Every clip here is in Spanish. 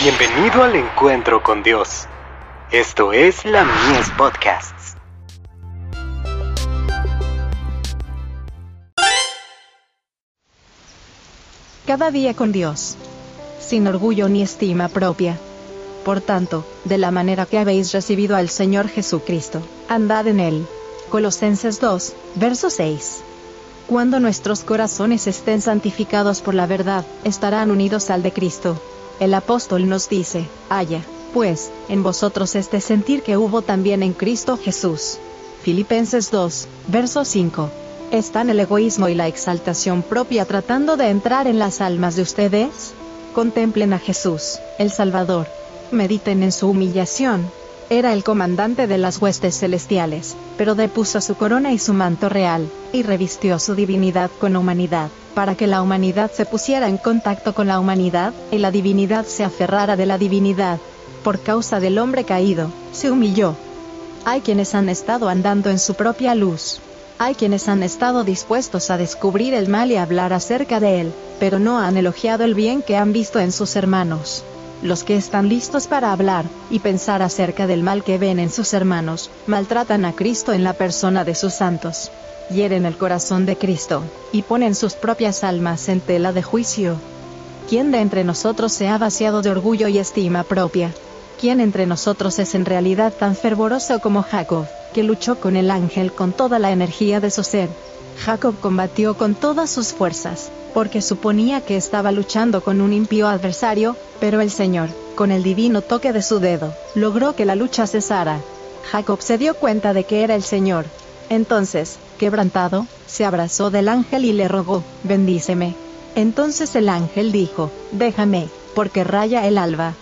Bienvenido al encuentro con Dios. Esto es la Mies Podcasts. Cada día con Dios. Sin orgullo ni estima propia. Por tanto, de la manera que habéis recibido al Señor Jesucristo, andad en él. Colosenses 2, verso 6. Cuando nuestros corazones estén santificados por la verdad, estarán unidos al de Cristo. El apóstol nos dice, haya, pues, en vosotros este sentir que hubo también en Cristo Jesús. Filipenses 2, verso 5. ¿Están el egoísmo y la exaltación propia tratando de entrar en las almas de ustedes? Contemplen a Jesús, el Salvador. Mediten en su humillación, era el comandante de las huestes celestiales, pero depuso su corona y su manto real, y revistió su divinidad con humanidad, para que la humanidad se pusiera en contacto con la humanidad, y la divinidad se aferrara de la divinidad. Por causa del hombre caído, se humilló. Hay quienes han estado andando en su propia luz. Hay quienes han estado dispuestos a descubrir el mal y hablar acerca de él, pero no han elogiado el bien que han visto en sus hermanos. Los que están listos para hablar y pensar acerca del mal que ven en sus hermanos, maltratan a Cristo en la persona de sus santos. Hieren el corazón de Cristo, y ponen sus propias almas en tela de juicio. ¿Quién de entre nosotros se ha vaciado de orgullo y estima propia? ¿Quién entre nosotros es en realidad tan fervoroso como Jacob, que luchó con el ángel con toda la energía de su ser? Jacob combatió con todas sus fuerzas, porque suponía que estaba luchando con un impío adversario, pero el Señor, con el divino toque de su dedo, logró que la lucha cesara. Jacob se dio cuenta de que era el Señor. Entonces, quebrantado, se abrazó del ángel y le rogó, bendíceme. Entonces el ángel dijo, déjame, porque raya el alba.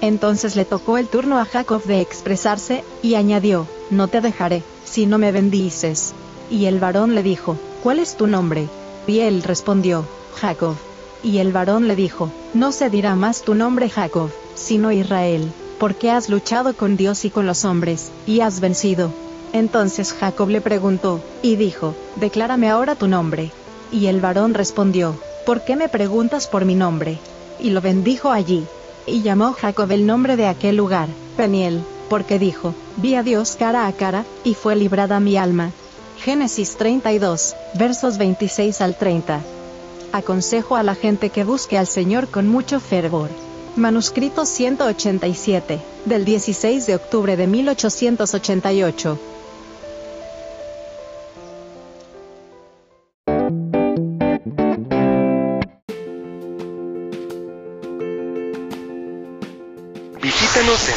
Entonces le tocó el turno a Jacob de expresarse, y añadió, no te dejaré, si no me bendices. Y el varón le dijo, ¿cuál es tu nombre? Y él respondió, Jacob. Y el varón le dijo, No se dirá más tu nombre Jacob, sino Israel, porque has luchado con Dios y con los hombres, y has vencido. Entonces Jacob le preguntó, y dijo, Declárame ahora tu nombre. Y el varón respondió, ¿Por qué me preguntas por mi nombre? Y lo bendijo allí. Y llamó Jacob el nombre de aquel lugar, Peniel, porque dijo, Vi a Dios cara a cara, y fue librada mi alma. Génesis 32, versos 26 al 30. Aconsejo a la gente que busque al Señor con mucho fervor. Manuscrito 187, del 16 de octubre de 1888. Visítanos en